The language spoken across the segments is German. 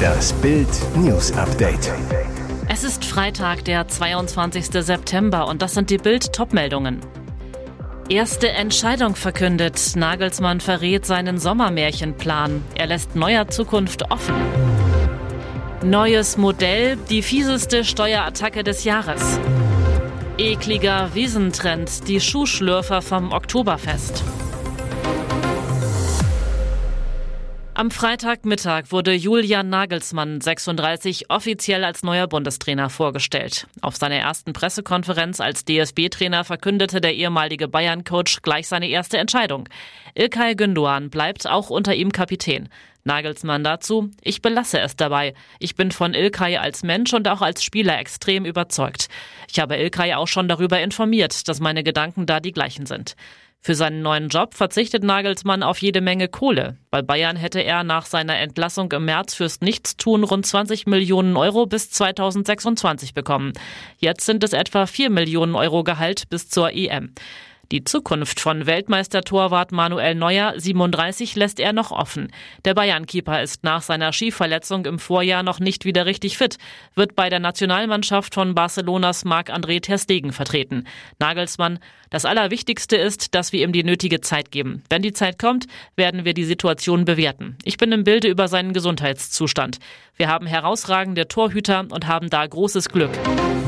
Das Bild News Update. Es ist Freitag, der 22. September und das sind die Bild Topmeldungen. Erste Entscheidung verkündet. Nagelsmann verrät seinen Sommermärchenplan. Er lässt neuer Zukunft offen. Neues Modell, die fieseste Steuerattacke des Jahres. Ekliger Wiesentrend, die Schuhschlürfer vom Oktoberfest. Am Freitagmittag wurde Julian Nagelsmann, 36, offiziell als neuer Bundestrainer vorgestellt. Auf seiner ersten Pressekonferenz als DSB-Trainer verkündete der ehemalige Bayern-Coach gleich seine erste Entscheidung. Ilkay Gündoğan bleibt auch unter ihm Kapitän. Nagelsmann dazu, ich belasse es dabei. Ich bin von Ilkay als Mensch und auch als Spieler extrem überzeugt. Ich habe Ilkay auch schon darüber informiert, dass meine Gedanken da die gleichen sind. Für seinen neuen Job verzichtet Nagelsmann auf jede Menge Kohle. Bei Bayern hätte er nach seiner Entlassung im März fürs Nichtstun rund 20 Millionen Euro bis 2026 bekommen. Jetzt sind es etwa 4 Millionen Euro Gehalt bis zur EM. Die Zukunft von Weltmeistertorwart Manuel Neuer, 37, lässt er noch offen. Der Bayern-Keeper ist nach seiner Skiverletzung im Vorjahr noch nicht wieder richtig fit, wird bei der Nationalmannschaft von Barcelonas Marc-André Ter Stegen vertreten. Nagelsmann, das Allerwichtigste ist, dass wir ihm die nötige Zeit geben. Wenn die Zeit kommt, werden wir die Situation bewerten. Ich bin im Bilde über seinen Gesundheitszustand. Wir haben herausragende Torhüter und haben da großes Glück.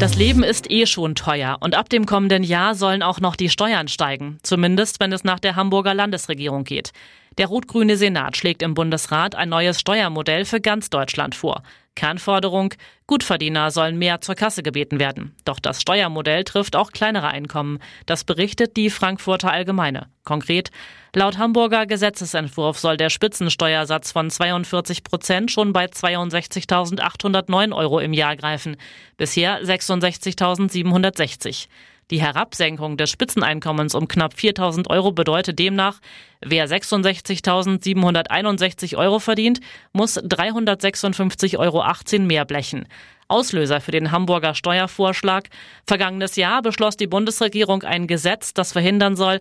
Das Leben ist eh schon teuer und ab dem kommenden Jahr sollen auch noch die Steuern steigen, zumindest wenn es nach der Hamburger Landesregierung geht. Der rot-grüne Senat schlägt im Bundesrat ein neues Steuermodell für ganz Deutschland vor. Kernforderung, Gutverdiener sollen mehr zur Kasse gebeten werden. Doch das Steuermodell trifft auch kleinere Einkommen. Das berichtet die Frankfurter Allgemeine. Konkret, laut Hamburger Gesetzesentwurf soll der Spitzensteuersatz von 42 Prozent schon bei 62.809 Euro im Jahr greifen. Bisher 66.760. Die Herabsenkung des Spitzeneinkommens um knapp 4000 Euro bedeutet demnach, wer 66.761 Euro verdient, muss 356,18 Euro mehr blechen. Auslöser für den Hamburger Steuervorschlag. Vergangenes Jahr beschloss die Bundesregierung ein Gesetz, das verhindern soll,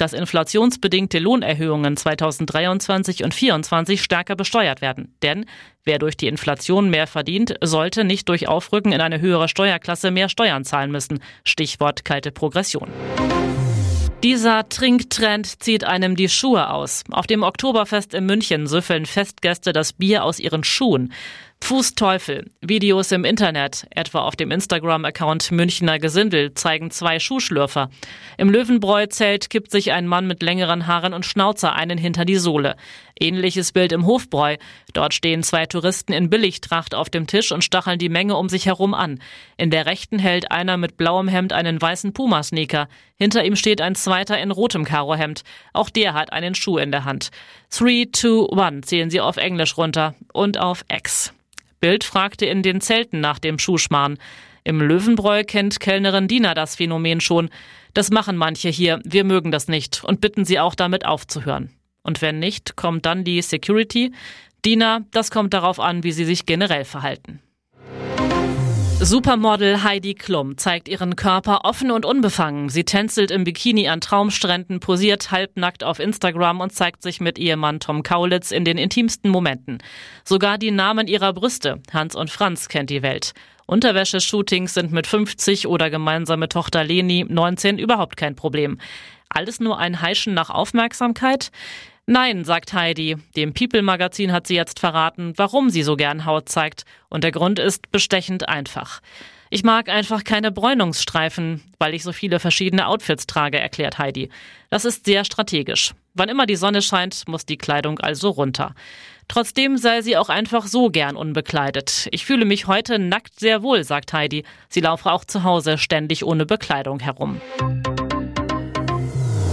dass inflationsbedingte Lohnerhöhungen 2023 und 2024 stärker besteuert werden. Denn wer durch die Inflation mehr verdient, sollte nicht durch Aufrücken in eine höhere Steuerklasse mehr Steuern zahlen müssen. Stichwort kalte Progression. Dieser Trinktrend zieht einem die Schuhe aus. Auf dem Oktoberfest in München süffeln Festgäste das Bier aus ihren Schuhen. Fußteufel. Videos im Internet, etwa auf dem Instagram-Account Münchner Gesindel, zeigen zwei Schuhschlürfer. Im Löwenbräu-Zelt kippt sich ein Mann mit längeren Haaren und Schnauzer einen hinter die Sohle. Ähnliches Bild im Hofbräu. Dort stehen zwei Touristen in Billigtracht auf dem Tisch und stacheln die Menge um sich herum an. In der rechten hält einer mit blauem Hemd einen weißen Puma-Sneaker. Hinter ihm steht ein zweiter in rotem Karohemd. Auch der hat einen Schuh in der Hand. 3, 2, 1 zählen sie auf Englisch runter und auf X. Bild fragte in den Zelten nach dem Schuhschmarrn. Im Löwenbräu kennt Kellnerin Dina das Phänomen schon. Das machen manche hier, wir mögen das nicht und bitten sie auch damit aufzuhören. Und wenn nicht, kommt dann die Security. Dina, das kommt darauf an, wie sie sich generell verhalten. Supermodel Heidi Klum zeigt ihren Körper offen und unbefangen. Sie tänzelt im Bikini an Traumstränden, posiert halbnackt auf Instagram und zeigt sich mit Ehemann Tom Kaulitz in den intimsten Momenten. Sogar die Namen ihrer Brüste, Hans und Franz, kennt die Welt. Unterwäscheshootings sind mit 50 oder gemeinsame Tochter Leni 19 überhaupt kein Problem. Alles nur ein Heischen nach Aufmerksamkeit? Nein, sagt Heidi. Dem People-Magazin hat sie jetzt verraten, warum sie so gern Haut zeigt. Und der Grund ist bestechend einfach. Ich mag einfach keine Bräunungsstreifen, weil ich so viele verschiedene Outfits trage, erklärt Heidi. Das ist sehr strategisch. Wann immer die Sonne scheint, muss die Kleidung also runter. Trotzdem sei sie auch einfach so gern unbekleidet. Ich fühle mich heute nackt sehr wohl, sagt Heidi. Sie laufe auch zu Hause ständig ohne Bekleidung herum.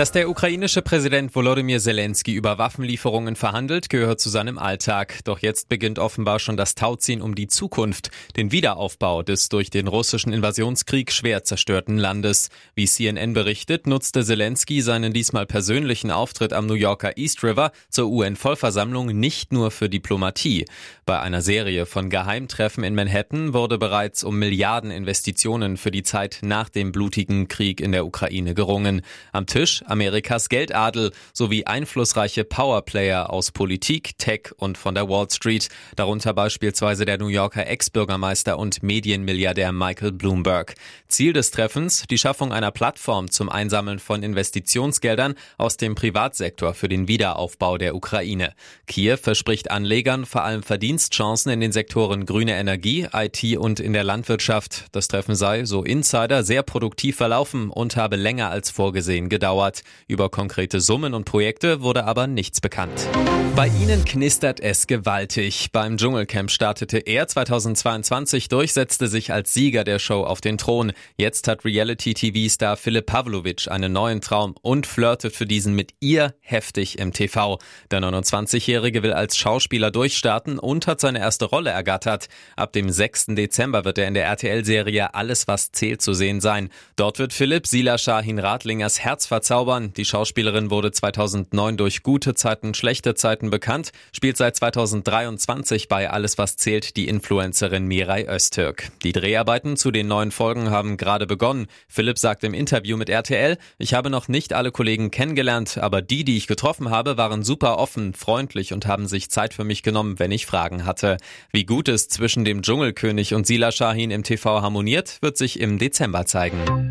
Dass der ukrainische Präsident Volodymyr Zelensky über Waffenlieferungen verhandelt, gehört zu seinem Alltag. Doch jetzt beginnt offenbar schon das Tauziehen um die Zukunft, den Wiederaufbau des durch den russischen Invasionskrieg schwer zerstörten Landes. Wie CNN berichtet, nutzte Zelensky seinen diesmal persönlichen Auftritt am New Yorker East River zur UN-Vollversammlung nicht nur für Diplomatie. Bei einer Serie von Geheimtreffen in Manhattan wurde bereits um Milliarden Investitionen für die Zeit nach dem blutigen Krieg in der Ukraine gerungen. Am Tisch Amerikas Geldadel sowie einflussreiche Powerplayer aus Politik, Tech und von der Wall Street, darunter beispielsweise der New Yorker Ex-Bürgermeister und Medienmilliardär Michael Bloomberg. Ziel des Treffens die Schaffung einer Plattform zum Einsammeln von Investitionsgeldern aus dem Privatsektor für den Wiederaufbau der Ukraine. Kiew verspricht Anlegern vor allem Verdienstchancen in den Sektoren grüne Energie, IT und in der Landwirtschaft. Das Treffen sei, so Insider, sehr produktiv verlaufen und habe länger als vorgesehen gedauert Über konkrete Summen und Projekte wurde aber nichts bekannt. Bei ihnen knistert es gewaltig. Beim Dschungelcamp startete er 2022 durch, setzte sich als Sieger der Show auf den Thron. Jetzt hat Reality-TV-Star Philipp Pavlovic einen neuen Traum und flirtet für diesen mit ihr heftig im TV. Der 29-Jährige will als Schauspieler durchstarten und hat seine erste Rolle ergattert. Ab dem 6. Dezember wird er in der RTL-Serie Alles, was zählt zu sehen sein. Dort wird Philipp Sila Shahin Radlingers Herz verzaubern zaubern. Die Schauspielerin wurde 2009 durch gute Zeiten, schlechte Zeiten bekannt, spielt seit 2023 bei Alles was zählt die Influencerin Mirai Öztürk. Die Dreharbeiten zu den neuen Folgen haben gerade begonnen. Philipp sagt im Interview mit RTL, ich habe noch nicht alle Kollegen kennengelernt, aber die, die ich getroffen habe, waren super offen, freundlich und haben sich Zeit für mich genommen, wenn ich Fragen hatte. Wie gut es zwischen dem Dschungelkönig und Sila Shahin im TV harmoniert, wird sich im Dezember zeigen.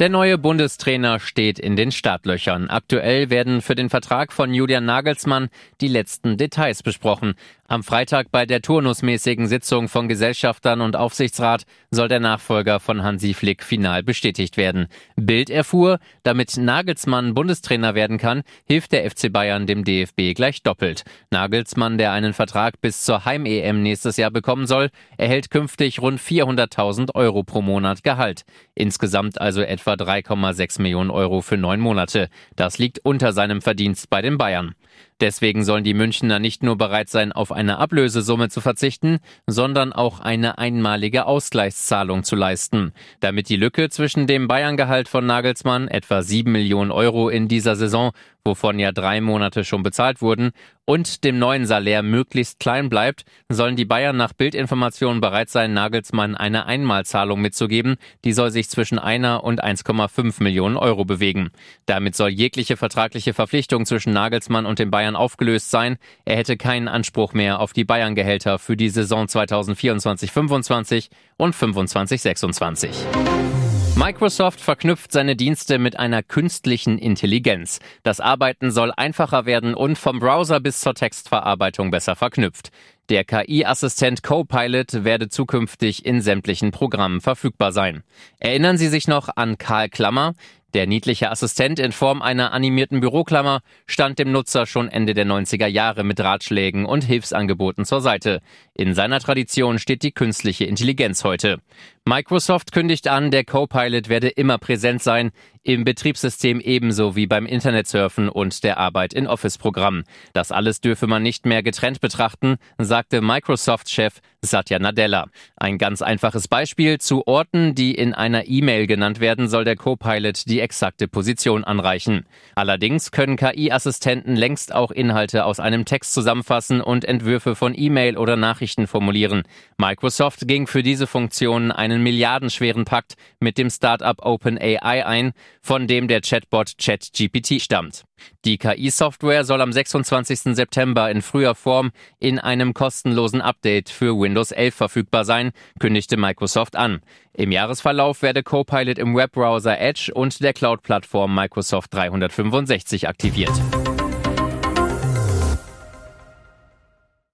Der neue Bundestrainer steht in den Startlöchern. Aktuell werden für den Vertrag von Julian Nagelsmann die letzten Details besprochen. Am Freitag bei der turnusmäßigen Sitzung von Gesellschaftern und Aufsichtsrat soll der Nachfolger von Hansi Flick final bestätigt werden. Bild erfuhr, damit Nagelsmann Bundestrainer werden kann, hilft der FC Bayern dem DFB gleich doppelt. Nagelsmann, der einen Vertrag bis zur Heim-EM nächstes Jahr bekommen soll, erhält künftig rund 400.000 Euro pro Monat Gehalt. Insgesamt also etwa 3,6 Millionen Euro für neun Monate. Das liegt unter seinem Verdienst bei den Bayern. Deswegen sollen die Münchner nicht nur bereit sein, auf eine Ablösesumme zu verzichten, sondern auch eine einmalige Ausgleichszahlung zu leisten. Damit die Lücke zwischen dem Bayerngehalt von Nagelsmann, etwa 7 Millionen Euro in dieser Saison, wovon ja drei Monate schon bezahlt wurden, und dem neuen Salär möglichst klein bleibt, sollen die Bayern nach Bildinformationen bereit sein, Nagelsmann eine Einmalzahlung mitzugeben. Die soll sich zwischen einer und 1,5 Millionen Euro bewegen. Damit soll jegliche vertragliche Verpflichtung zwischen Nagelsmann und den Bayern aufgelöst sein. Er hätte keinen Anspruch mehr auf die Bayern-Gehälter für die Saison 2024-25 und 25-26. Microsoft verknüpft seine Dienste mit einer künstlichen Intelligenz. Das Arbeiten soll einfacher werden und vom Browser bis zur Textverarbeitung besser verknüpft. Der KI-Assistent Copilot werde zukünftig in sämtlichen Programmen verfügbar sein. Erinnern Sie sich noch an Karl Klammer? Der niedliche Assistent in Form einer animierten Büroklammer stand dem Nutzer schon Ende der 90er Jahre mit Ratschlägen und Hilfsangeboten zur Seite. In seiner Tradition steht die künstliche Intelligenz heute. Microsoft kündigt an, der Copilot werde immer präsent sein, im Betriebssystem ebenso wie beim Internetsurfen und der Arbeit in Office-Programmen. Das alles dürfe man nicht mehr getrennt betrachten, sagte Microsoft-Chef Satya Nadella. Ein ganz einfaches Beispiel. Zu Orten, die in einer E-Mail genannt werden, soll der Copilot die exakte Position anreichen. Allerdings können KI-Assistenten längst auch Inhalte aus einem Text zusammenfassen und Entwürfe von E-Mail oder Nachrichten formulieren. Microsoft ging für diese Funktion einen einen milliardenschweren Pakt mit dem Startup OpenAI ein, von dem der Chatbot ChatGPT stammt. Die KI-Software soll am 26. September in früher Form in einem kostenlosen Update für Windows 11 verfügbar sein, kündigte Microsoft an. Im Jahresverlauf werde Copilot im Webbrowser Edge und der Cloud-Plattform Microsoft 365 aktiviert.